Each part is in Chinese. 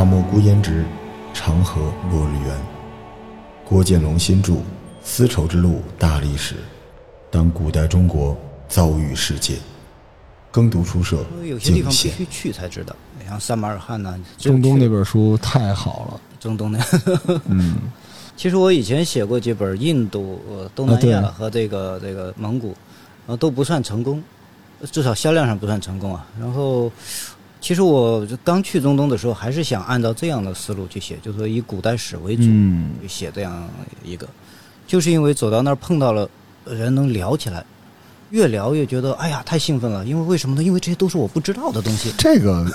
大漠孤烟直，长河落日圆。郭建龙新著《丝绸之路大历史》，当古代中国遭遇世界。耕读书社有些地。方必须去才知道，像撒马尔罕呐、中东那，本书太好了，中东那。嗯，其实我以前写过几本印度、呃东南亚和这个这个蒙古，呃都不算成功，至少销量上不算成功啊。然后，其实我刚去中东的时候，还是想按照这样的思路去写，就是说以古代史为主，嗯写这样一个，就是因为走到那儿碰到了人能聊起来，越聊越觉得哎呀太兴奋了，因为为什么呢？因为这些都是我不知道的东西。这个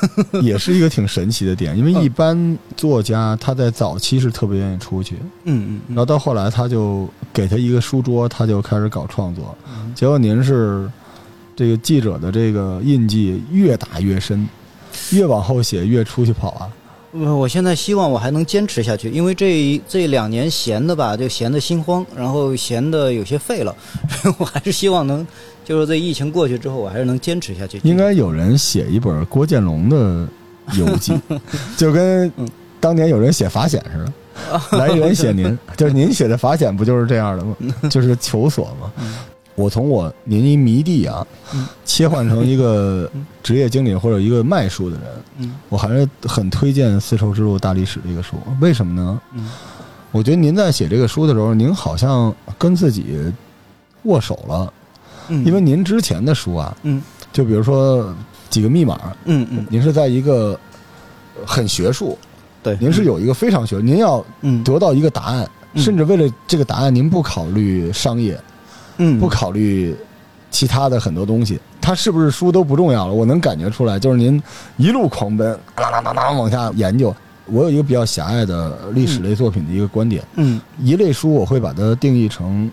也是一个挺神奇的点，因为一般作家他在早期是特别愿意出去，嗯嗯然后到后来他就给他一个书桌，他就开始搞创作。嗯，结果您是这个记者的这个印记越打越深，越往后写越出去跑啊。我我现在希望我还能坚持下去，因为这这两年闲的吧，就闲的心慌，然后闲的有些废了，我还是希望能，就是这疫情过去之后，我还是能坚持下去。应该有人写一本郭建龙的游记，就跟当年有人写法显似的。来源写您，就是您写的法显不就是这样的吗？就是求索嘛。我从我您一迷弟啊嗯，切换成一个职业经理或者一个卖书的人，嗯。我还是很推荐《丝绸之路大历史》这个书。为什么呢？嗯。我觉得您在写这个书的时候，您好像跟自己握手了，嗯，因为您之前的书啊，嗯。就比如说几个密码，嗯嗯。您是在一个很学术，对，您是有一个非常学，您要嗯。得到一个答案，嗯。甚至为了这个答案，您不考虑商业，嗯不考虑其他的很多东西，它是不是书都不重要了。我能感觉出来，就是您一路狂奔，啦啦啦啦往下研究。我有一个比较狭隘的历史类作品的一个观点，嗯一类书我会把它定义成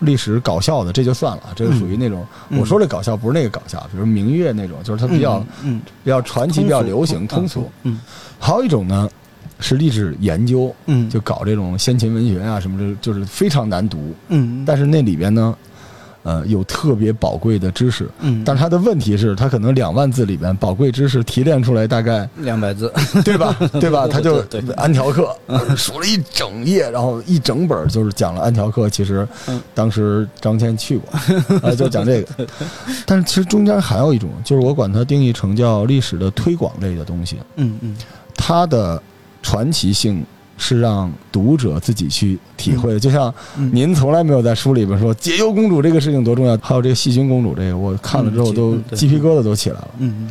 历史搞笑的，这就算了，这个属于那种、嗯我说的搞笑不是那个搞笑，比如明月那种，就是它比较、嗯比较传奇、比较流行、通俗。嗯还有一种呢是历史研究，嗯就搞这种先秦文学啊什么的，就是非常难读，嗯但是那里边呢，呃，有特别宝贵的知识。嗯，但是它的问题是，它可能两万字里边宝贵知识提炼出来大概两百字，对吧？对吧？他就安条克数 了一整页，然后一整本就是讲了安条克。其实嗯当时张骞去过，啊，就讲这个。但是其实中间还有一种，就是我管它定义成叫历史的推广类的东西，嗯嗯它的传奇性是让读者自己去体会的。就像嗯。您从来没有在书里边说解忧公主这个事情多重要，还有这个细菌公主这个，我看了之后都鸡皮疙瘩都起来了。嗯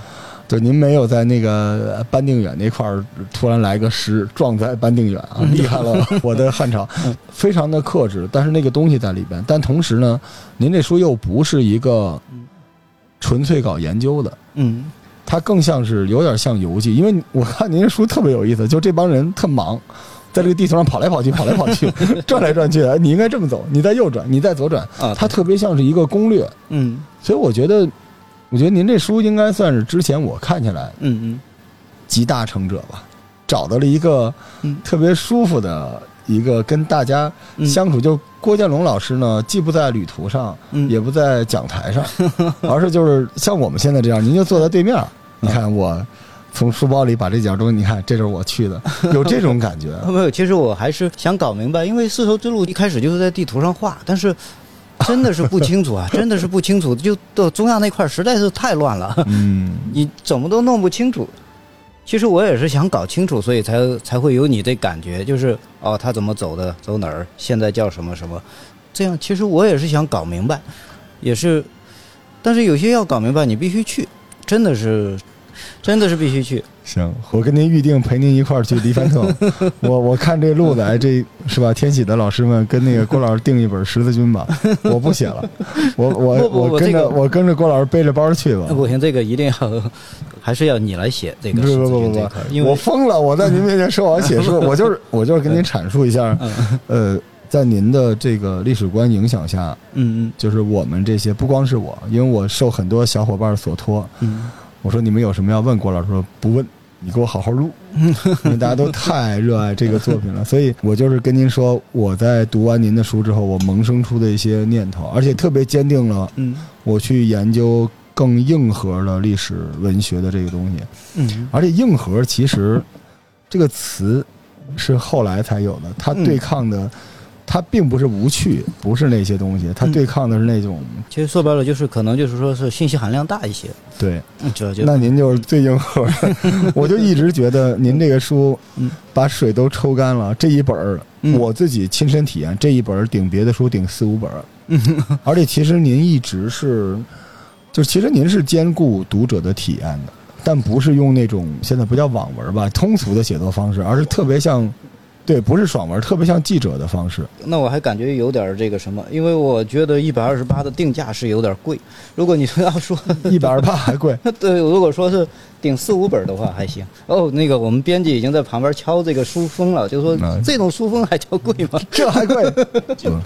对您没有在那个班定远那块儿突然来个诗撞在班定远啊，厉害了 我的汉朝，非常的克制，但是那个东西在里边。但同时呢，您这书又不是一个纯粹搞研究的，嗯它更像是有点像游记，因为我看您这书特别有意思，就这帮人特忙，在这个地图上跑来跑去，跑来跑去，转来转去，哎你应该这么走，你再右转，你再左转，啊，它特别像是一个攻略。嗯。所以我觉得，我觉得您这书应该算是之前我看起来嗯嗯。集大成者吧，找到了一个嗯。特别舒服的一个跟大家嗯相处。就郭建龙老师呢，既不在旅途上，嗯也不在讲台上，而是就是像我们现在这样，您就坐在对面儿，你看我从书包里把这件东西，你看这是我去的，有这种感觉。没有，其实我还是想搞明白，因为丝绸之路一开始就是在地图上画，但是真的是不清楚啊，真的是不清楚，就到中亚那块儿实在是太乱了，嗯，你怎么都弄不清楚。其实我也是想搞清楚，所以才才会有你这感觉，就是哦，他怎么走的，走哪儿，现在叫什么什么，这样其实我也是想搞明白，也是，但是有些要搞明白，你必须去，真的是，真的是必须去。行，我跟您预定陪您一块儿去黎凡特。我我看这路子，哎，这是吧？天喜的老师们跟那个郭老师订一本十字军吧，我不写了，我我我跟着这个我跟着郭老师背着包去吧。不行，这个一定要，还是要你来写这个不不不不不因为我疯了！我在您面前说我要写书，我就是我就是跟您阐述一下，嗯。呃，在您的这个历史观影响下，嗯。就是我们这些不光是我，因为我受很多小伙伴所托，嗯。我说你们有什么要问郭老师，说不问，你给我好好录，因为大家都太热爱这个作品了，所以我就是跟您说，我在读完您的书之后，我萌生出的一些念头，而且特别坚定了嗯。我去研究更硬核的历史文学的这个东西，嗯。而且硬核其实这个词是后来才有的，它嗯对抗的，它并不是无趣，不是那些东西，它嗯对抗的是那种其实说白了就是可能就是说是信息含量大一些，对。那您就是最硬核的，我就一直觉得您这个书嗯。把水都抽干了。这一本儿嗯。我自己亲身体验，这一本儿顶别的书顶四五本儿，嗯。而且其实您一直是，就其实您是兼顾读者的体验的，但不是用那种现在不叫网文吧，通俗的写作方式，而是特别像，对，不是爽文，特别像记者的方式。那我还感觉有点儿这个什么，因为我觉得一百二十八的定价是有点贵。如果你说要说 一百二十八还贵，对，如果说是顶四五本的话还行。哦，那个我们编辑已经在旁边敲这个书封了，就说嗯这种书封还叫贵吗？这还贵，嗯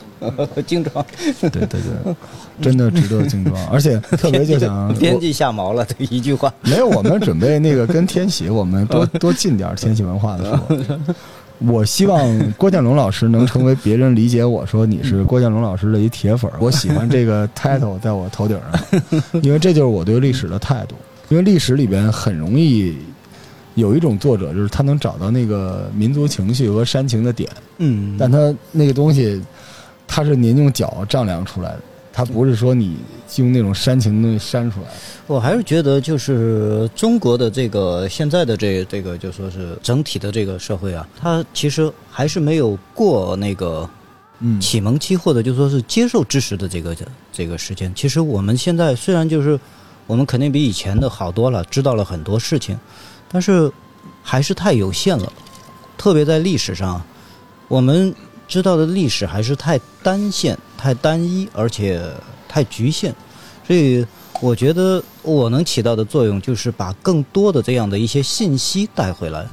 精装，对对对，真的值得精装，而且特别就想编辑下毛了，这一句话。没有，我们准备那个跟天喜，我们多多进点儿天喜文化的书。我希望郭建龙老师能成为别人理解我说你是郭建龙老师的一铁粉儿。我喜欢这个 title 在我头顶上，因为这就是我对历史的态度。因为历史里边很容易有一种作者，就是他能找到那个民族情绪和煽情的点，嗯，但他那个东西，他是您用脚丈量出来的，他不是说你用那种煽情的东西煽出来。我还是觉得，就是中国的这个现在的这这个，就说是整体的这个社会啊，它其实还是没有过那个嗯启蒙期或者就说是接受知识的这个这个时间。其实我们现在虽然就是我们肯定比以前的好多了，知道了很多事情，但是还是太有限了。特别在历史上，我们知道的历史还是太单线、太单一，而且太局限。所以我觉得我能起到的作用就是把更多的这样的一些信息带回来，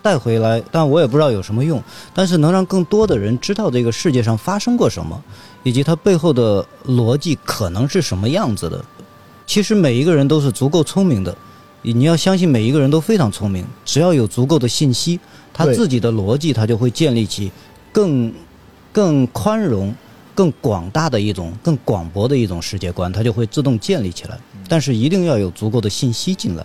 带回来，但我也不知道有什么用，但是能让更多的人知道这个世界上发生过什么，以及它背后的逻辑可能是什么样子的。其实每一个人都是足够聪明的，你要相信每一个人都非常聪明，只要有足够的信息，他自己的逻辑他就会建立起更更宽容、更广大的一种、更广博的一种世界观，它就会自动建立起来。但是一定要有足够的信息进来。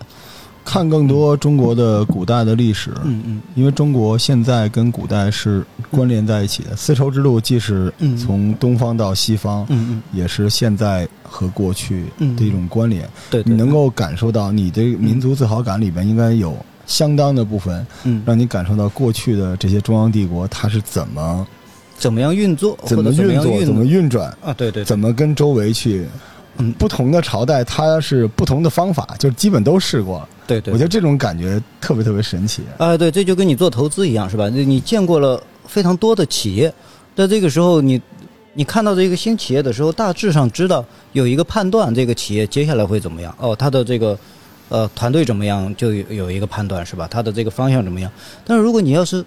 看更多中国的古代的历史，嗯嗯因为中国现在跟古代是关联在一起的。丝绸之路既是嗯从东方到西方，嗯嗯，也是现在和过去的一种关联。对对，你能够感受到你的民族自豪感里边应该有相当的部分，嗯让你感受到过去的这些中央帝国它是怎么怎么样运作，怎么运作、怎么运转、啊？对对，对怎么跟周围去。嗯不同的朝代它是不同的方法，就基本都试过了。对对，我觉得这种感觉特别特别神奇。啊、对，这就跟你做投资一样，是吧？你你见过了非常多的企业，在这个时候你，你看到这个新企业的时候，大致上知道有一个判断，这个企业接下来会怎么样。哦，它的这个呃团队怎么样，就有有一个判断，是吧？它的这个方向怎么样？但是如果你要是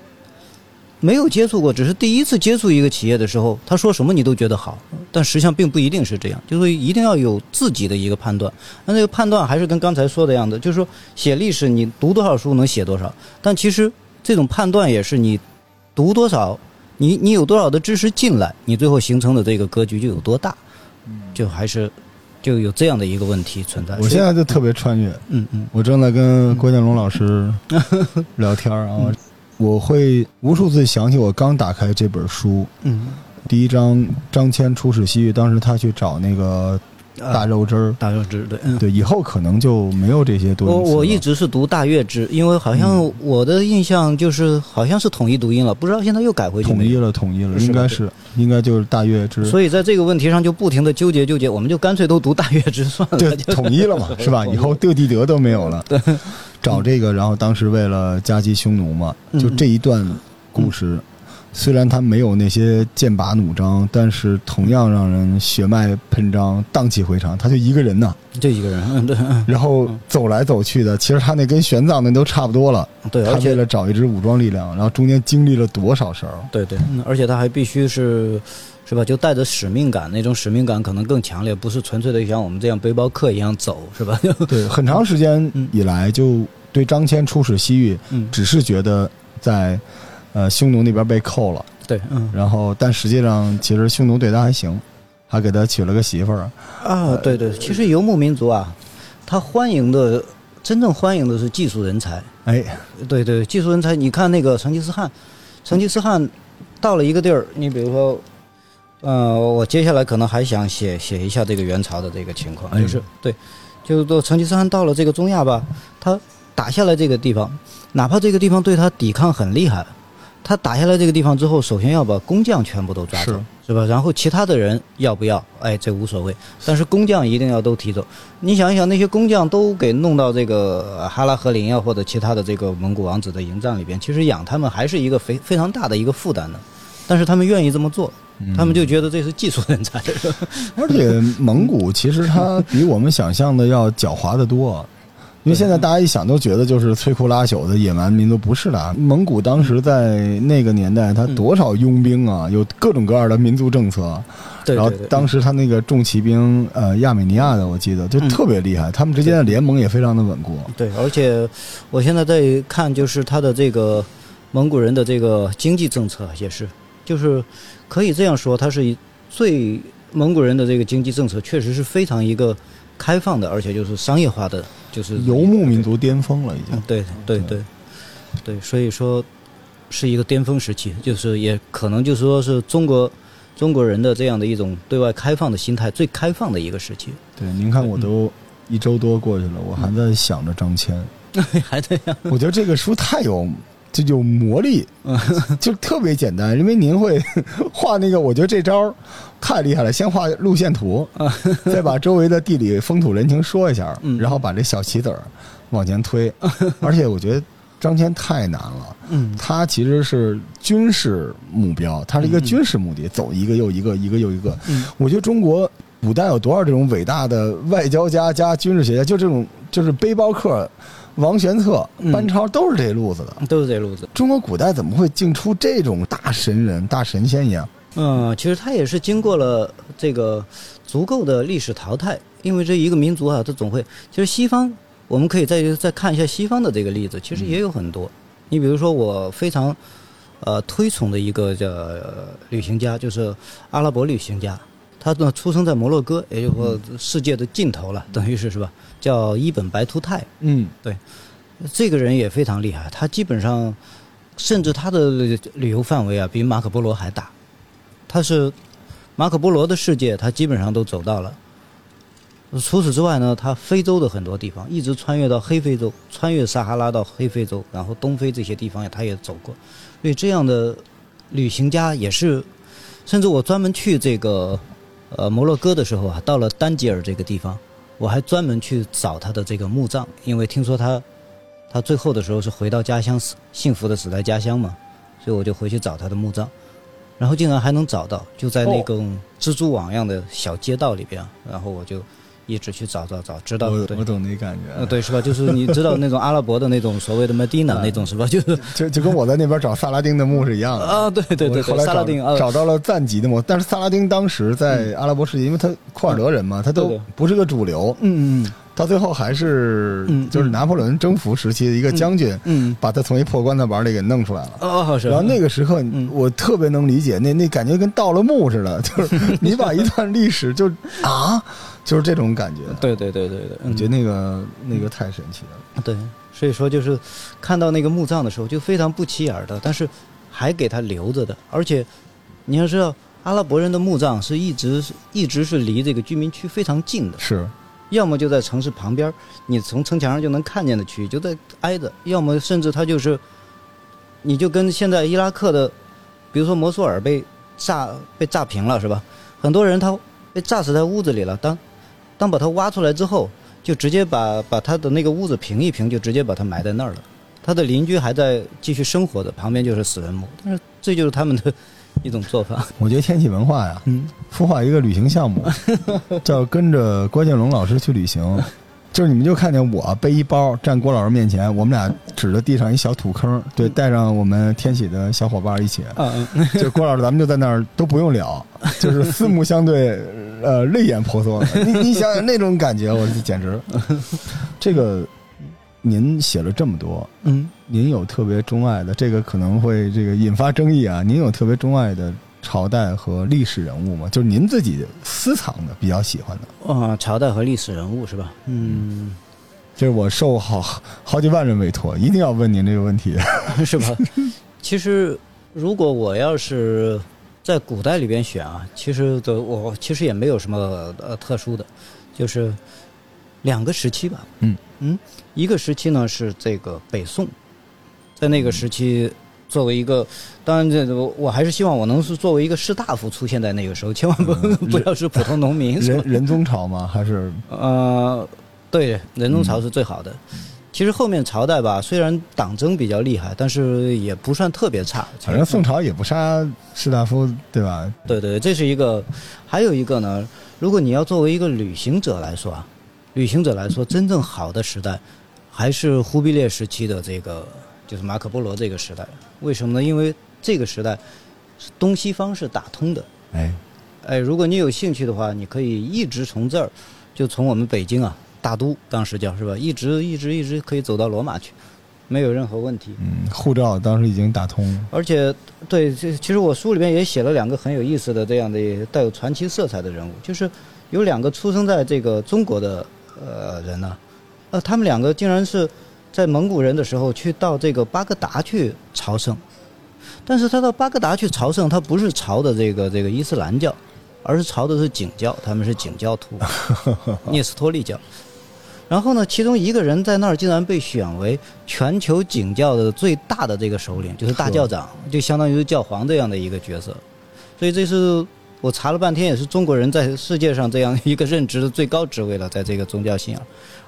没有接触过，只是第一次接触一个企业的时候，他说什么你都觉得好，但实际上并不一定是这样，就是一定要有自己的一个判断。那这个判断还是跟刚才说的样子，就是说写历史你读多少书能写多少，但其实这种判断也是你读多少，你你有多少的知识进来，你最后形成的这个格局就有多大，就还是就有这样的一个问题存在。我现在就特别穿越，嗯嗯我正在跟郭建龙老师聊天儿啊，我会无数次想起我刚打开这本书，嗯，第一章张骞出使西域，当时他去找那个大肉汁儿，大肉汁对，嗯。对，以后可能就没有这些多音我我一直是读大月支，因为好像我的印象就是好像是统一读音了，不知道现在又改回去。统一了，统一了，应该是应该就是大月之，所以在这个问题上就不停的纠结纠结，我们就干脆都读大月支算了。对，统一了嘛，是吧？以后德地德都没有了。对，找这个，然后当时为了夹击匈奴嘛，就这一段故事，虽然他没有那些剑拔弩张，但是同样让人血脉喷张、荡气回肠。他就一个人呐，就一个人，嗯对嗯然后走来走去的，其实他那跟玄奘那都差不多了。对，他为了找一支武装力量，然后中间经历了多少事儿？对对，嗯而且他还必须是是吧？就带着使命感，那种使命感可能更强烈，不是纯粹的像我们这样背包客一样走，是吧？对，很长时间以来就对张骞出使西域，嗯，只是觉得在呃匈奴那边被扣了。对，嗯然后，但实际上，其实匈奴对他还行，还给他娶了个媳妇儿。啊，对对，其实游牧民族啊，他欢迎的真正欢迎的是技术人才。哎，对对，技术人才，你看那个成吉思汗，成吉思汗到了一个地儿，你比如说，呃，我接下来可能还想写写一下这个元朝的这个情况，哎就是对，就是说成吉思汗到了这个中亚吧，他打下来这个地方，哪怕这个地方对他抵抗很厉害，他打下来这个地方之后，首先要把工匠全部都抓走是，是吧？然后其他的人要不要？哎，这无所谓，但是工匠一定要都提走。你想一想，那些工匠都给弄到这个呃哈拉和林啊，或者其他的这个蒙古王子的营帐里边，其实养他们还是一个非非常大的一个负担的。但是他们愿意这么做，他们就觉得这是技术人才。而且蒙古其实它比我们想象的要狡猾得多，因为现在大家一想都觉得就是摧枯拉朽的野蛮民族，不是的。蒙古当时在那个年代，它多少佣兵啊，有各种各样的民族政策。然后对对对，当时他那个重骑兵，呃，亚美尼亚的，我记得就嗯特别厉害，他们之间的联盟也非常的稳固。对，而且我现在在看，就是他的这个蒙古人的这个经济政策也是，就是可以这样说，它是以最蒙古人的这个经济政策确实是非常一个开放的，而且就是商业化的，就是游牧民族巅峰了，已经嗯。对对对对，所以说是一个巅峰时期，就是也可能就是说是中国中国人的这样的一种对外开放的心态最开放的一个时期，对，您看我都一周多过去了，我还在想着张骞。还在想，我觉得这个书太有就有魔力，就特别简单，因为您会 画那个，我觉得这招太厉害了。先画路线图，再把周围的地理风土人情说一下，嗯然后把这小棋子儿往前推。而且我觉得张骞太难了，嗯他其实是军事目标，他是一个军事目的，走一个又一个，一个又一个。嗯我觉得中国古代有多少这种伟大的外交家加军事学家，就这种就是背包客。王玄策、嗯班超都是这路子的。都是这路子。中国古代怎么会竟出这种大神人、大神仙一样？嗯，其实他也是经过了这个足够的历史淘汰，因为这一个民族啊，他总会。其实西方，我们可以再再看一下西方的这个例子，其实也有很多。你比如说，我非常呃推崇的一个叫、呃旅行家，就是阿拉伯旅行家，他呢出生在摩洛哥，也就是说世界的尽头了，等于是是吧？叫伊本白图泰。嗯，对这个人也非常厉害，他基本上，甚至他的旅游范围啊，比马可波罗还大。他是马可波罗的世界，他基本上都走到了。除此之外呢，他非洲的很多地方，一直穿越到黑非洲，穿越撒哈拉到黑非洲，然后东非这些地方他也走过。所以这样的旅行家也是，甚至我专门去这个呃摩洛哥的时候啊，到了丹吉尔这个地方，我还专门去找他的这个墓葬，因为听说他他最后的时候是回到家乡，死幸福的死在家乡嘛，所以我就回去找他的墓葬，然后竟然还能找到，就在那种蜘蛛网一样的小街道里边，然后我就一直去找找找，直到对我我。懂那感觉。呃，对，是吧？就是你知道那种阿拉伯的那种所谓的 Medina 那种是吧？就是就就跟我在那边找萨拉丁的墓是一样的。啊，对对对后来萨拉丁啊，找到了赞吉的墓，但是萨拉丁当时在阿拉伯世界，因为他库尔德人嘛，他都不是个主流，嗯嗯到最后还是嗯就是拿破仑征服时期的一个将军，嗯，把他从一破棺材板里给弄出来了。哦是。然后那个时刻嗯，我特别能理解，那那感觉跟盗了墓似的，就是你把一段历史就啊，就是这种感觉。对对对对对，我觉得那个那个太神奇了。对，所以说就是看到那个墓葬的时候，就非常不起眼的，但是还给他留着的。而且你要知道，阿拉伯人的墓葬是一直一直是离这个居民区非常近的，是，要么就在城市旁边，你从城墙上就能看见的区域就在挨着；要么甚至他就是，你就跟现在伊拉克的，比如说摩苏尔被炸被炸平了是吧？很多人他被炸死在屋子里了，当当把他挖出来之后，就直接把把他的那个屋子平一平，就直接把他埋在那儿了。他的邻居还在继续生活的，旁边就是死人墓，但是这就是他们的一种做法。我觉得天气文化呀，嗯，孵化一个旅行项目，叫跟着郭建龙老师去旅行。就是你们就看见我背一包站郭老师面前，我们俩指着地上一小土坑，对，带上我们天启的小伙伴一起，嗯 就郭老师咱们就在那儿都不用聊，就是四目相对，呃，泪眼婆娑。你你想想那种感觉，我简直。这个您写了这么多，嗯，您有特别钟爱的，这个可能会这个引发争议啊。您有特别钟爱的朝代和历史人物吗？就是您自己私藏的比较喜欢的。啊，朝代和历史人物是吧？嗯，这是我受好好几万人委托，一定要问您这个问题。是吧？其实，如果我要是在古代里边选啊，其实的我其实也没有什么呃特殊的，就是两个时期吧。嗯嗯，一个时期呢是这个北宋，在那个时期作为一个，当然这我我还是希望我能是作为一个士大夫出现在那个时候，千万不、不要是普通农民。是吧仁仁宗朝吗？还是呃，对，人宗朝是最好的。其实后面朝代吧，虽然党争比较厉害，但是也不算特别差。反正宋朝也不杀士大夫，对吧？对对，这是一个。还有一个呢，如果你要作为一个旅行者来说啊，旅行者来说，真正好的时代还是忽必烈时期的这个，就是马可波罗这个时代。为什么呢？因为这个时代东西方是打通的。哎，哎，如果你有兴趣的话，你可以一直从这儿，就从我们北京啊，大都当时叫是吧，一直一直一直可以走到罗马去，没有任何问题。嗯，护照当时已经打通了。而且，对，这其实我书里面也写了两个很有意思的这样的带有传奇色彩的人物，就是有两个出生在这个中国的呃人呢、呃，他们两个竟然是在蒙古人的时候去到这个巴格达去朝圣，但是他到巴格达去朝圣，他不是朝的这个这个伊斯兰教，而是朝的是景教，他们是景教徒，聂斯托利教。然后呢，其中一个人在那儿竟然被选为全球景教的最大的这个首领，就是大教长，就相当于是教皇这样的一个角色。所以这是我查了半天，也是中国人在世界上这样一个任职的最高职位了，在这个宗教信仰。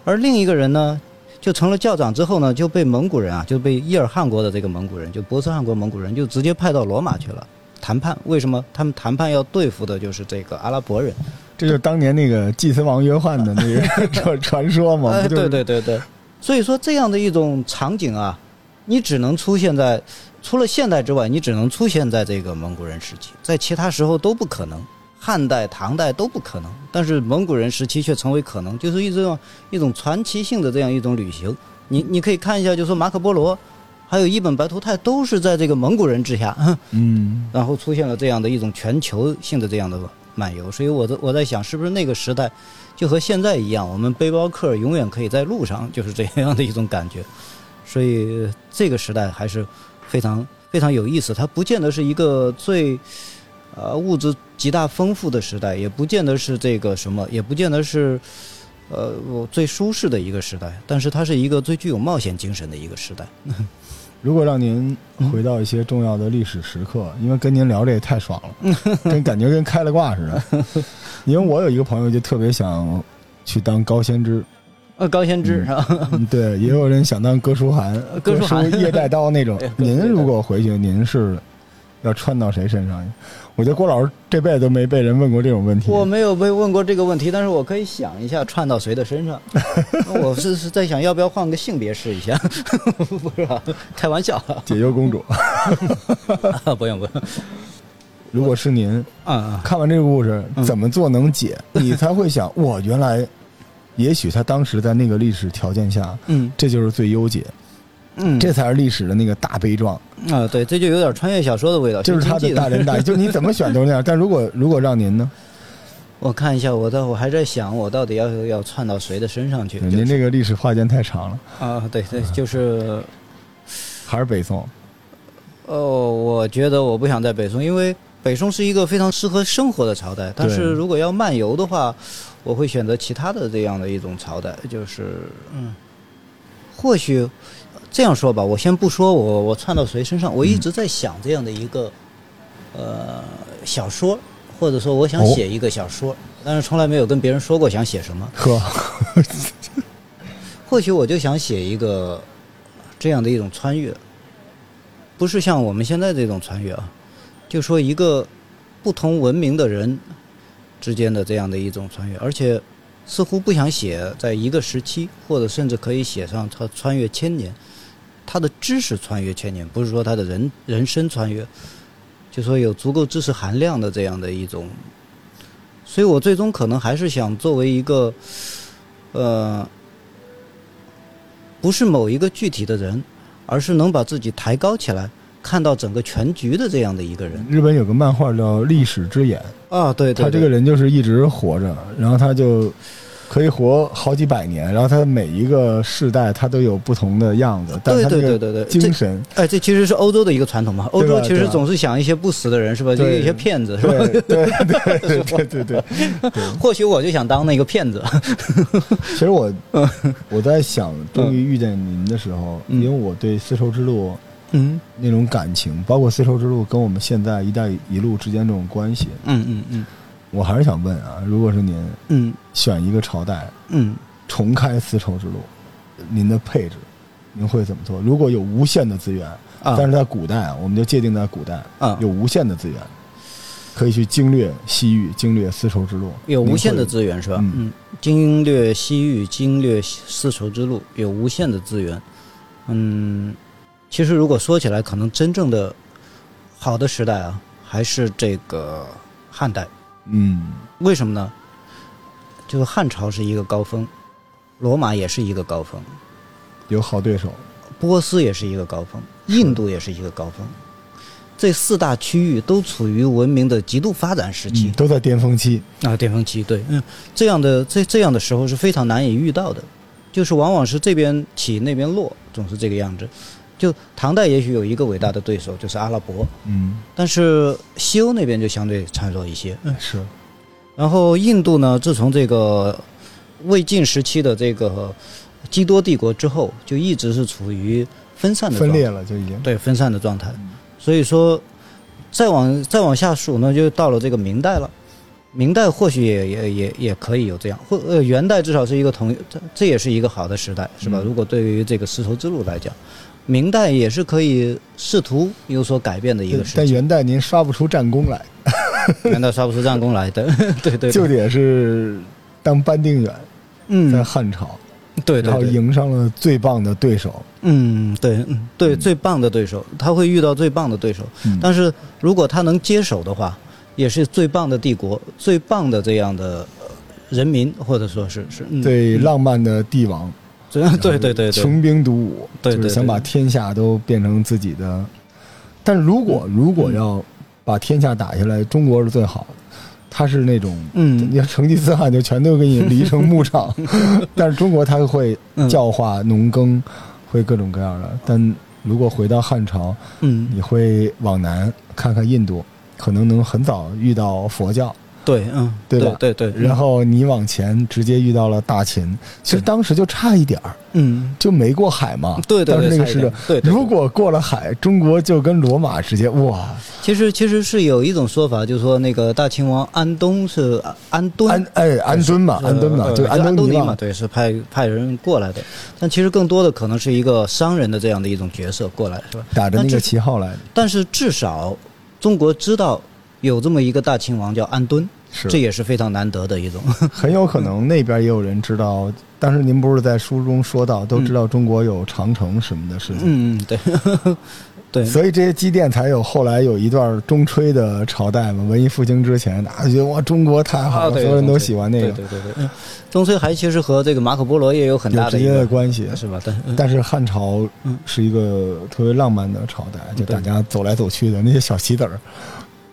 而另一个人呢，就成了教长之后呢，就被蒙古人啊，就被伊尔汗国的这个蒙古人，就波斯汗国蒙古人，就直接派到罗马去了谈判。为什么？他们谈判要对付的就是这个阿拉伯人。这就是当年那个祭司王约翰的那个 传传说嘛？对对对对，所以说这样的一种场景啊，你只能出现在除了现代之外，你只能出现在这个蒙古人时期，在其他时候都不可能，汉代、唐代都不可能，但是蒙古人时期却成为可能，就是一种一种传奇性的这样一种旅行。你你可以看一下，就说马可波罗，还有一本白图泰都是在这个蒙古人之下，嗯，然后出现了这样的一种全球性的这样的漫游，所以我在我在想，是不是那个时代就和现在一样，我们背包客永远可以在路上，就是这样的一种感觉。所以这个时代还是非常非常有意思，它不见得是一个最呃物质极大丰富的时代，也不见得是这个什么，也不见得是呃我最舒适的一个时代，但是它是一个最具有冒险精神的一个时代。如果让您回到一些重要的历史时刻，因为跟您聊这也太爽了，跟感觉跟开了挂似的。因为我有一个朋友就特别想去当高先知，呃，高先知是吧？嗯对，也有人想当哥舒翰、哥舒翰叶 带刀那种。您如果回去，您是要穿到谁身上？我觉得郭老师这辈子都没被人问过这种问题。我没有被问过这个问题，但是我可以想一下串到谁的身上。我是是在想要不要换个性别试一下，不是吧？开玩笑，解忧公主，不用不用。如果是您啊、看完这个故事，嗯怎么做能解？你才会想，我，原来，也许他当时在那个历史条件下，嗯这就是最优解，嗯，这才是历史的那个大悲壮，啊，对，这就有点穿越小说的味道，就是他的大仁大义。就是你怎么选都是那样。但如果如果让您呢？我看一下，我到我还在想，我到底要要串到谁的身上去？就是您这个历史画间太长了，啊，对对，就是还是北宋？哦，我觉得我不想在北宋，因为北宋是一个非常适合生活的朝代。但是如果要漫游的话，我会选择其他的这样的一种朝代，就是嗯，或许这样说吧，我先不说我我串到谁身上，我一直在想这样的一个、呃小说，或者说我想哦写一个小说，但是从来没有跟别人说过想写什么。呵，或许我就想写一个这样的一种穿越，不是像我们现在这种穿越啊，就说一个不同文明的人之间的这样的一种穿越，而且似乎不想写在一个时期，或者甚至可以写上他穿越千年，他的知识穿越千年，不是说他的人人生穿越，就说有足够知识含量的这样的一种，所以我最终可能还是想作为一个，呃。不是某一个具体的人，而是能把自己抬高起来，看到整个全局的这样的一个人日本有个漫画叫《历史之眼》，啊，对对他这个人就是一直活着，然后他就可以活好几百年，然后他每一个世代他都有不同的样子，但是它对那个对对对对精神，哎，这其实是欧洲的一个传统嘛。欧洲其实总是想一些不死的人，是吧？就对一些骗子，是吧？对对对对对。或许我就想当那个骗子。其实我我在想，终于遇见您的时候，嗯因为我对丝绸之路嗯嗯那种感情，包括丝绸之路跟我们现在“一带一路”之间这种关系，嗯嗯嗯我还是想问啊，如果是您嗯选一个朝代嗯重开丝绸之路，您的配置您会怎么做？如果有无限的资源，但是在古代啊，我们就界定在古代啊有无限的资源，可以去经略西域、经略丝绸之路，有无限的资源是吧？嗯，经略西域，经略丝绸之路，有无限的资源。嗯，其实如果说起来，可能真正的好的时代啊，还是这个汉代。嗯为什么呢？就是汉朝是一个高峰，罗马也是一个高峰，有好对手，波斯也是一个高峰，印度也是一个高峰。这四大区域都处于文明的极度发展时期嗯，都在巅峰期，啊，巅峰期，对，嗯，这样的这这样的时候是非常难以遇到的，就是往往是这边起那边落，总是这个样子。就唐代也许有一个伟大的对手，就是阿拉伯，嗯，但是西欧那边就相对孱弱一些。嗯是，然后印度呢，自从这个魏晋时期的这个基多帝国之后，就一直是处于分散的状态分裂了就已经，对分散的状态。所以说，再往再往下数呢，就到了这个明代了。明代或许也也也也可以有这样，或呃元代至少是一个同，这这也是一个好的时代，是吧？嗯如果对于这个丝绸之路来讲，明代也是可以试图有所改变的一个时代。但元代您刷不出战功来，元代刷不出战功来的，对 对对，就得是当班定远嗯。在嗯，汉朝，对对对，然后迎上了最棒的对手，嗯，对，嗯，对，嗯。最棒的对手，他会遇到最棒的对手。嗯。但是如果他能接手的话，也是最棒的帝国，最棒的这样的呃人民，或者说是是，嗯、最浪漫的帝王，对对对对，穷兵黩武，对对就是想把天下都变成自己的。但如果如果要把天下打下来，中国是最好的。他是那种，嗯。你要成吉思汗就全都给你犁成牧场，但是中国他会嗯。教化农耕，会各种各样的。但如果回到汉朝，嗯，你会往南看看印度，可能能很早遇到佛教，对，嗯，对吧？对对，然后你往前直接遇到了大秦，其实当时就差一点儿，嗯，就没过海嘛。对对对，当时那个是差一点对，对对。如果过了海，中国就跟罗马直接哇，其实其实是有一种说法，就是说那个大秦王安东是安敦安哎安敦嘛，安敦嘛，呃就是安敦，东尼嘛，对，是派派人过来的。但其实更多的可能是一个商人的这样的一种角色过来，是吧？打着那个旗号来的，但是至少中国知道有这么一个大秦王叫安敦，是这也是非常难得的一种。很有可能那边也有人知道。当时您不是在书中说到，都知道中国有长城什么的事情，嗯，嗯，对，对，所以这些积淀才有后来有一段中吹的朝代嘛。文艺复兴之前，大家觉得哇，中国太好啊，了，对，所有人都喜欢那个，对对对对。嗯中吹还其实和这个马可波罗也有很有直接大的一个的关系。是吧？但但是汉朝嗯是一个特别浪漫的朝代，就大家走来走去的那些小棋子儿，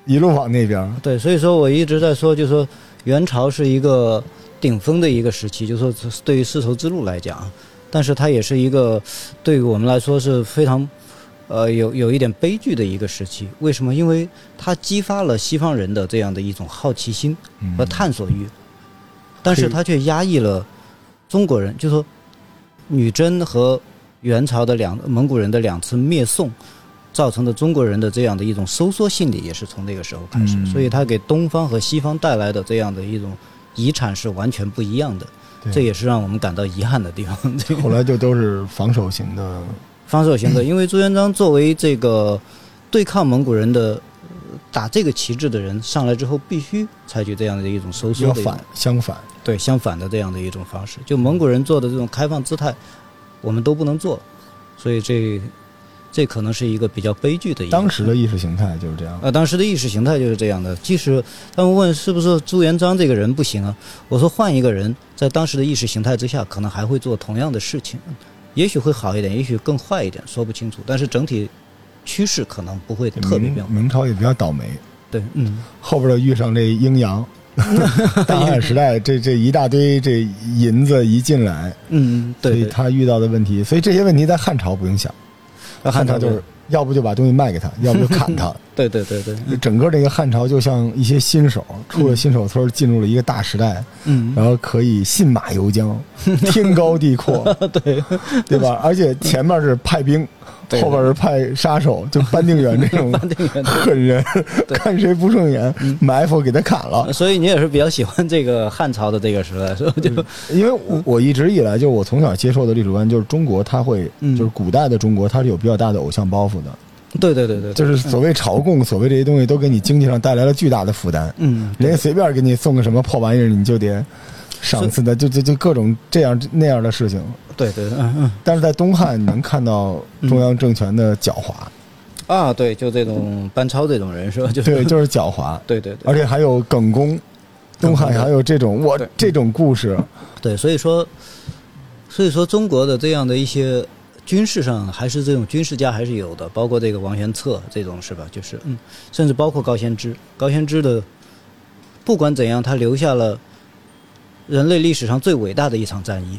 一路往那边儿。对，所以说我一直在说，就是说元朝是一个顶峰的一个时期，就是说对于丝绸之路来讲，但是它也是一个对于我们来说是非常呃有有一点悲剧的一个时期。为什么？因为它激发了西方人的这样的一种好奇心嗯和探索欲，但是它却压抑了中国人，就是说女真和元朝的两蒙古人的两次灭宋。造成的中国人的这样的一种收缩心理，也是从那个时候开始，嗯所以它给东方和西方带来的这样的一种遗产是完全不一样的，这也是让我们感到遗憾的地方。这个后来就都是防守型的，防守型的，因为朱元璋作为这个对抗蒙古人的呃打这个旗帜的人上来之后，必须采取这样的一种收缩相反。对相反的这样的一种方式。就蒙古人做的这种开放姿态，我们都不能做，所以这这可能是一个比较悲剧的。当时的意识形态就是这样。呃，当时的意识形态就是这样的。即使他们问是不是朱元璋这个人不行啊，我说换一个人，在当时的意识形态之下，可能还会做同样的事情，也许会好一点，也许更坏一点，说不清楚。但是整体趋势可能不会特别变化。明明朝也比较倒霉，对，嗯，后边的遇上这阴阳，大汉时代这这一大堆这银子一进来，嗯，所对所，以他遇到的问题，所以这些问题在汉朝不用想，汉朝就是要不就把东西卖给他，要不就砍他。对对对对，整个这个汉朝就像一些新手出了新手村，进入了一个大时代，嗯，然后可以信马由缰，天高地阔，对对吧？而且前面是派兵，对后边是派杀手，就班定远这种狠人，看谁不顺眼，埋伏给他砍了。所以你也是比较喜欢这个汉朝的这个时代，是吧？就因为我我一直以来就是我从小接受的历史观，就是中国它会，嗯就是古代的中国它是有比较大的偶像包袱的，对对对对，就是所谓朝贡，所谓这些东西都给你经济上带来了巨大的负担。嗯，人家随便给你送个什么破玩意儿，你就得赏赐的，就就就各种这样那样的事情。对对，嗯嗯。但是在东汉，你能看到中央政权的狡猾，啊，对，就这种班超这种人是吧？就对，就是狡猾，对对对。而且还有耿恭。东汉还有这种我对。这种故事，对，所以说，所以说中国的这样的一些军事上还是这种军事家还是有的，包括这个王玄策这种是吧？就是嗯，甚至包括高仙芝，高仙芝的不管怎样，他留下了人类历史上最伟大的一场战役。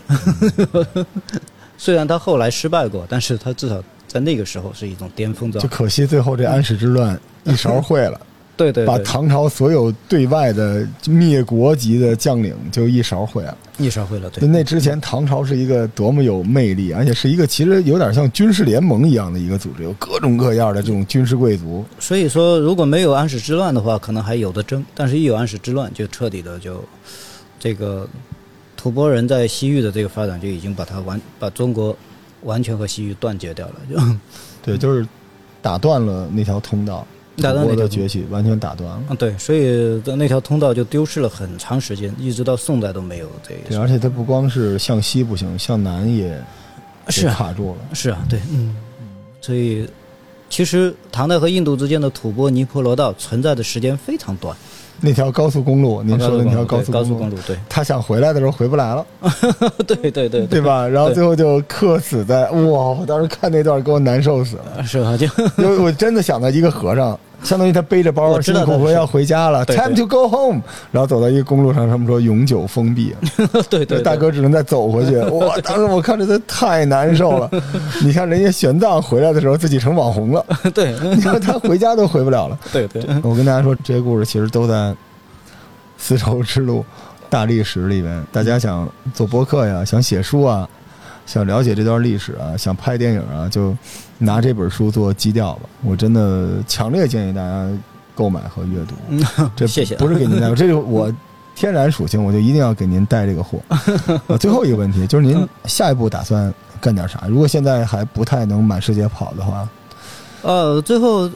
虽然他后来失败过，但是他至少在那个时候是一种巅峰状态。就可惜最后这安史之乱一勺烩了，对对对，把唐朝所有对外的灭国级的将领就一勺烩了。一勺烩了，对那之前，唐朝是一个多么有魅力，而且是一个其实有点像军事联盟一样的一个组织，有各种各样的这种军事贵族。所以说，如果没有安史之乱的话，可能还有的争；但是，一有安史之乱，就彻底的就这个吐蕃人在西域的这个发展就已经把它完把中国完全和西域断绝掉了，就 对，就是打断了那条通道，打断那条崛起完全打断了。嗯对，所以那条通道就丢失了很长时间，一直到宋代都没有这对，个。而且它不光是向西不行，向南也是卡住了。是啊，对，嗯，所以其实唐代和印度之间的吐蕃尼婆罗道存在的时间非常短。那条高速公路，您说的那条高速，高速公路，对，他想回来的时候回不来了，对对对对吧？然后最后就客死在哇！我当时看那段给我难受死了，是吧？就 因为我真的想到一个和尚，相当于他背着包辛苦苦要回家了对对，time to go home，然后走到一个公路上，他们说永久封闭，对 对对，大哥只能再走回去。哇！当时我看着他太难受了。你看人家玄奘回来的时候自己成网红了，对你看他回家都回不了了。对对，我跟大家说，这些故事其实都在丝绸之路大历史里面。大家想做播客呀，想写书啊，想了解这段历史啊，想拍电影啊，就拿这本书做基调吧。我真的强烈建议大家购买和阅读。嗯，这 谢谢啊不是给您带，这是我天然属性，我就一定要给您带这个货。呃最后一个问题就是，您下一步打算干点啥？如果现在还不太能满世界跑的话，呃，最后，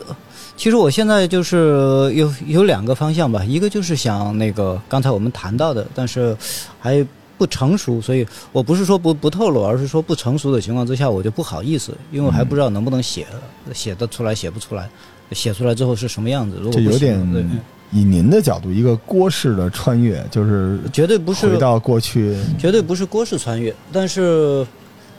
其实我现在就是有有两个方向吧，一个就是想那个刚才我们谈到的，但是还不成熟，所以我不是说不不透露，而是说不成熟的情况之下，我就不好意思，因为我还不知道能不能写，写得出来，写不出来，写出来之后是什么样子。如果这有点以您的角度，一个郭式的穿越，就是绝对不是回到过去。绝对不是郭式穿越，但是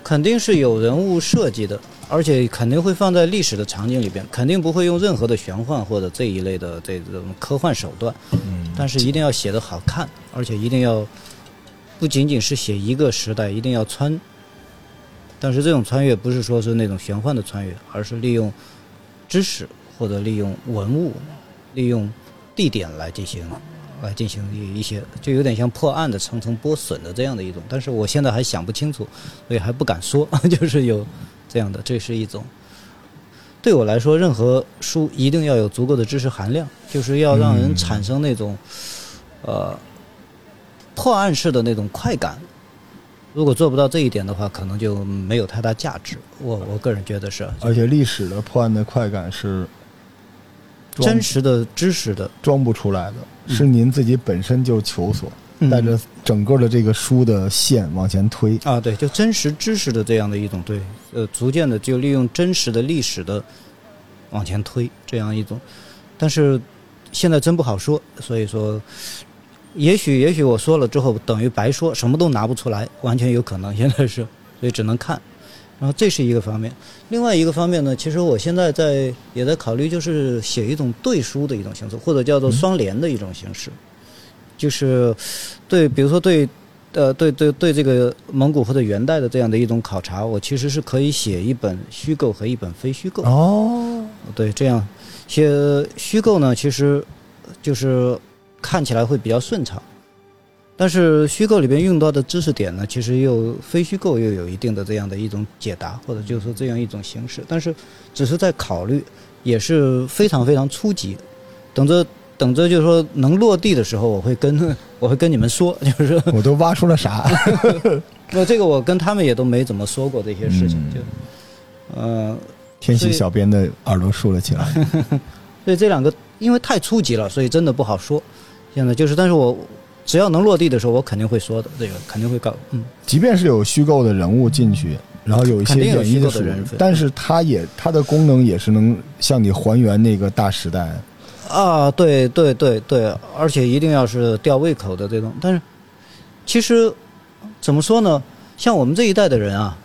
肯定是有人物设计的，而且肯定会放在历史的场景里边，肯定不会用任何的玄幻或者这一类的这种科幻手段，嗯，但是一定要写得好看，而且一定要不仅仅是写一个时代，一定要穿。但是这种穿越不是说是那种玄幻的穿越，而是利用知识或者利用文物、利用地点来进行来进行一一些，就有点像破案的层层剥笋的这样的一种。但是我现在还想不清楚，所以还不敢说，就是有这样的，这是一种。对我来说，任何书一定要有足够的知识含量，就是要让人产生那种，呃，破案式的那种快感。如果做不到这一点的话，可能就没有太大价值。我我个人觉得是而且历史的破案的快感是真实的知识的，装不出来的，嗯是您自己本身就求索，嗯带着整个的这个书的线往前推。啊，对，就真实知识的这样的一种对，呃，逐渐的就利用真实的历史的往前推这样一种，但是现在真不好说，所以说，也许也许我说了之后等于白说，什么都拿不出来，完全有可能，现在是，所以只能看，然后这是一个方面，另外一个方面呢，其实我现在在也在考虑，就是写一种对书的一种形式，或者叫做双联的一种形式。就是对，比如说对。呃，对对对，这个蒙古或者元代的这样的一种考察，我其实是可以写一本虚构和一本非虚构。哦，对，这样写虚构呢，其实就是看起来会比较顺畅，但是虚构里边用到的知识点呢，其实又非虚构又有一定的这样的一种解答，或者就是说这样一种形式，但是只是在考虑，也是非常非常初级，等着。等着，就是说能落地的时候，我会跟 我会跟你们说，就是我都挖出了啥？那这个我跟他们也都没怎么说过这些事情，就嗯，天喜小编的耳朵竖了起来。所以 这两个因为太初级了，所以真的不好说。现在就是，但是我只要能落地的时候，我肯定会说的，这个肯定会告。嗯，即便是有虚构的人物进去，然后有一些演绎的人，但是它也它的功能也是能向你还原那个大时代。啊，对对对对，而且一定要是吊胃口的这种。但是，其实怎么说呢？像我们这一代的人啊，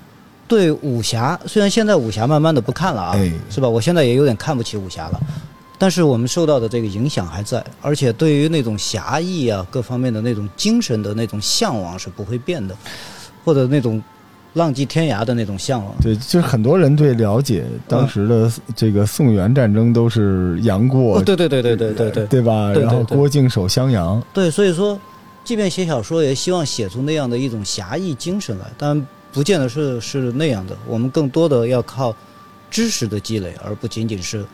对武侠，虽然现在武侠慢慢的不看了啊，是吧？我现在也有点看不起武侠了。但是我们受到的这个影响还在，而且对于那种侠义啊各方面的那种精神的那种向往是不会变的，或者那种。浪迹天涯的那种向往，对，就是很多人对了解当时的这个宋元战争都是杨过，对对对对对对对，对吧？然后郭靖守襄阳，对，所以说，即便写小说，也希望写出那样的一种侠义精神来，但不见得是是那样的。我们更多的要靠知识的积累，而不仅仅是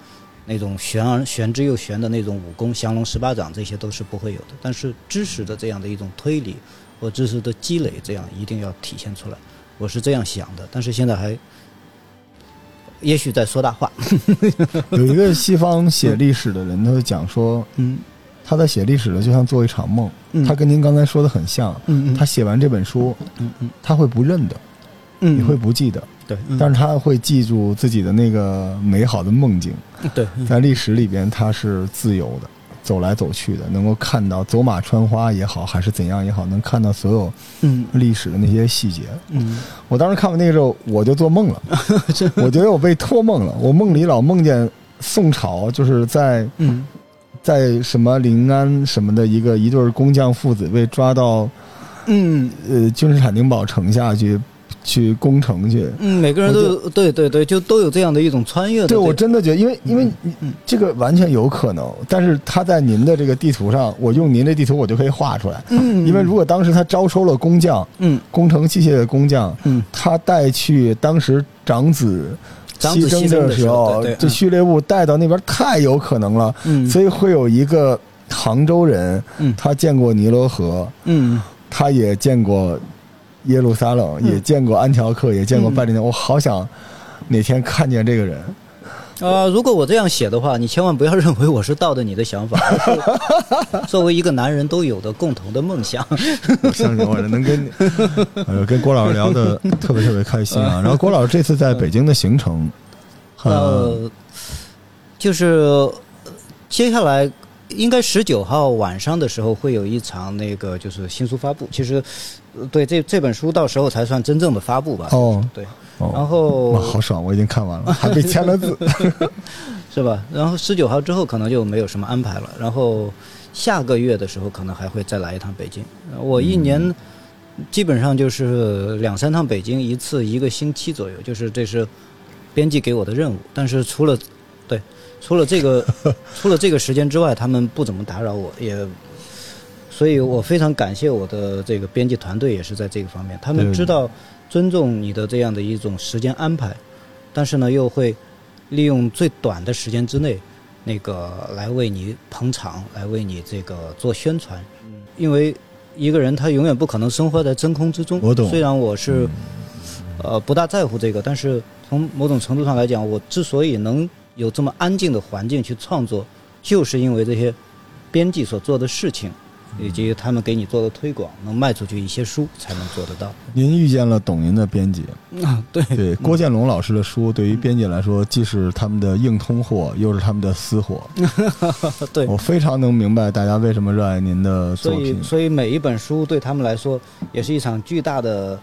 那种玄而玄之又玄的那种武功，降龙十八掌这些都是不会有的。但是知识的这样的一种推理和知识的积累，这样一定要体现出来。我是这样想的，但是现在还，也许在说大话。有一个西方写历史的人，他会讲说，嗯，他在写历史的就像做一场梦，他跟您刚才说的很像，嗯嗯，他写完这本书，嗯嗯，他会不认得，嗯，你会不记得，对，但是他会记住自己的那个美好的梦境，对，在历史里边他是自由的。走来走去的，能够看到走马穿花也好，还是怎样也好，能看到所有嗯历史的那些细节。嗯，我当时看完那个时候，我就做梦了，我觉得我被托梦了。我梦里老梦见宋朝就是在嗯，在什么临安什么的一个一对工匠父子被抓到嗯呃君士坦丁堡城下去。去攻城去，嗯，每个人都有，对对对，就都有这样的一种穿越的。对我真的觉得，因为因为这个完全有可能，但是他在您的这个地图上，我用您的地图，我就可以画出来。嗯，因为如果当时他招收了工匠，嗯，工程器械的工匠，嗯，他带去当时长子牺牲的时候，这序列物带到那边太有可能了。嗯，所以会有一个杭州人，嗯，他见过尼罗河，嗯，他也见过。耶路撒冷也见过安条克，也见过拜占庭。我好想哪天看见这个人。呃，如果我这样写的话，你千万不要认为我是盗的你的想法。作为 一个男人都有的共同的梦想。我相信我能跟 呃跟郭老师聊的特别特别开心啊。然后郭老师这次在北京的行程，呃，就是接下来。应该十九号晚上的时候会有一场那个就是新书发布，其实，对这这本书到时候才算真正的发布吧。哦，对，然后好爽，我已经看完了，还被签了字 是吧？然后十九号之后可能就没有什么安排了，然后下个月的时候可能还会再来一趟北京。我一年基本上就是两三趟北京，一次一个星期左右，就是这是编辑给我的任务。但是除了对。除了这个，除了这个时间之外，他们不怎么打扰我，也，所以我非常感谢我的这个编辑团队，也是在这个方面，他们知道尊重你的这样的一种时间安排，但是呢，又会利用最短的时间之内，那个来为你捧场，来为你这个做宣传。因为一个人他永远不可能生活在真空之中。我懂。虽然我是，呃，不大在乎这个，但是从某种程度上来讲，我之所以能。有这么安静的环境去创作，就是因为这些编辑所做的事情，以及他们给你做的推广，能卖出去一些书，才能做得到。您遇见了懂您的编辑啊？对对，郭建龙老师的书对于编辑来说，既是他们的硬通货，又是他们的私货。对，我非常能明白大家为什么热爱您的作品。所以，所以每一本书对他们来说，也是一场巨大的。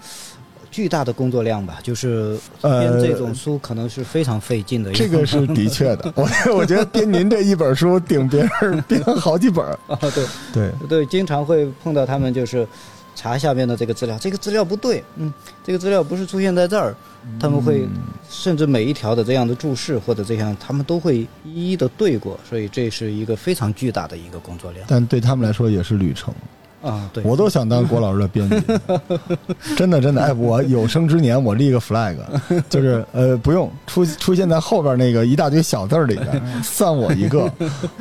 巨大的工作量吧，就是呃编这种书可能是非常费劲的一这个是的确的，我我觉得编您这一本书顶别人编好几本儿。啊，对。对，对，经常会碰到他们就是查下面的这个资料，这个资料不对，嗯，这个资料不是出现在这儿，他们会甚至每一条的这样的注释或者这样，他们都会一一的对过，所以这是一个非常巨大的一个工作量。但对他们来说也是旅程。啊，对，我都想当郭老师的编辑，真的真的。哎，我有生之年我立个 flag，就是呃，不用出出现在后边那个一大堆小字儿里边，算我一个，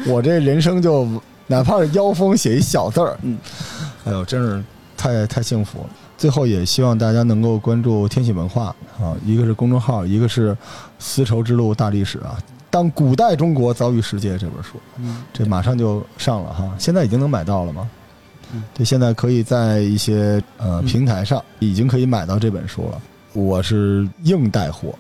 我这人生就哪怕是妖风写一小字儿，嗯，哎呦，真是太太幸福了。最后也希望大家能够关注天喜文化啊，一个是公众号，一个是丝绸之路大历史啊。当古代中国遭遇世界这本书，嗯这马上就上了哈，现在已经能买到了吗？嗯。对，现在可以在一些呃嗯。平台上已经可以买到这本书了。我是硬带货，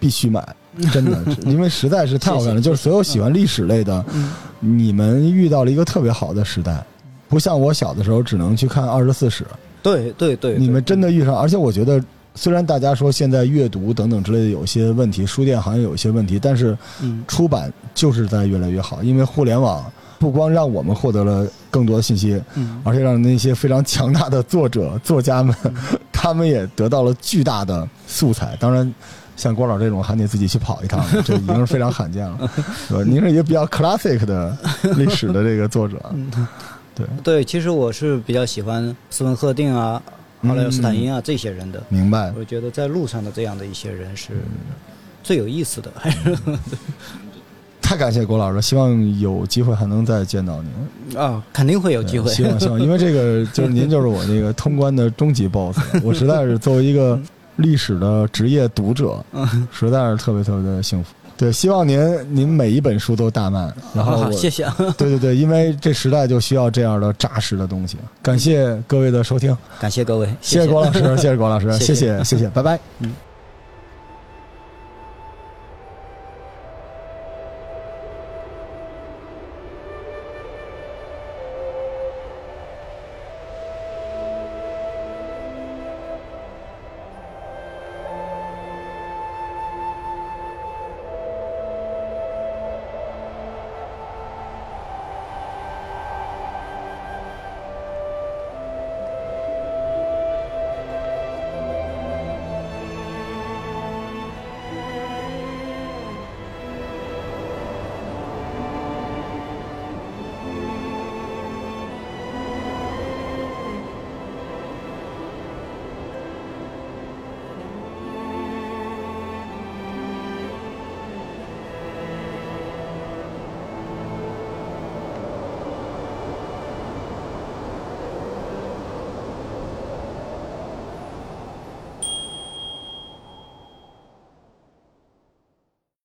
必须买，真的，因为实在是太好看了。就是所有喜欢历史类的，嗯。你们遇到了一个特别好的时代，不像我小的时候只能去看二十四史，对对对，你们真的遇上，而且我觉得。虽然大家说现在阅读等等之类的有些问题，书店行业有一些问题，但是嗯。出版就是在越来越好，因为互联网不光让我们获得了更多的信息，嗯。而且让那些非常强大的作者、作家们，他们也得到了巨大的素材。当然，像郭老这种还得自己去跑一趟，这已经是非常罕见了？您是一个比较 classic 的历史的这个作者，对，对，其实我是比较喜欢斯文赫定啊、奥莱尔斯坦因啊这些人的，明白。我觉得在路上的这样的一些人是最有意思的，还是太感谢郭老师，希望有机会还能再见到您。啊，肯定会有机会。希望希望，因为这个 就是您就是我那个通关的终极 BOSS，我实在是作为一个历史的职业读者，实在是特别特别的幸福。对，希望您您每一本书都大卖，然后谢谢啊，对对对，因为这时代就需要这样的扎实的东西。感谢各位的收听，感谢各位，谢谢郭老师，谢谢郭老师，谢谢谢谢谢谢，拜拜。嗯。